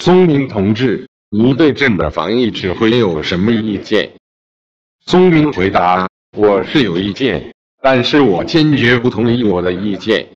松明同志，你对朕的防疫指挥有什么意见？松明回答：我是有意见，但是我坚决不同意我的意见。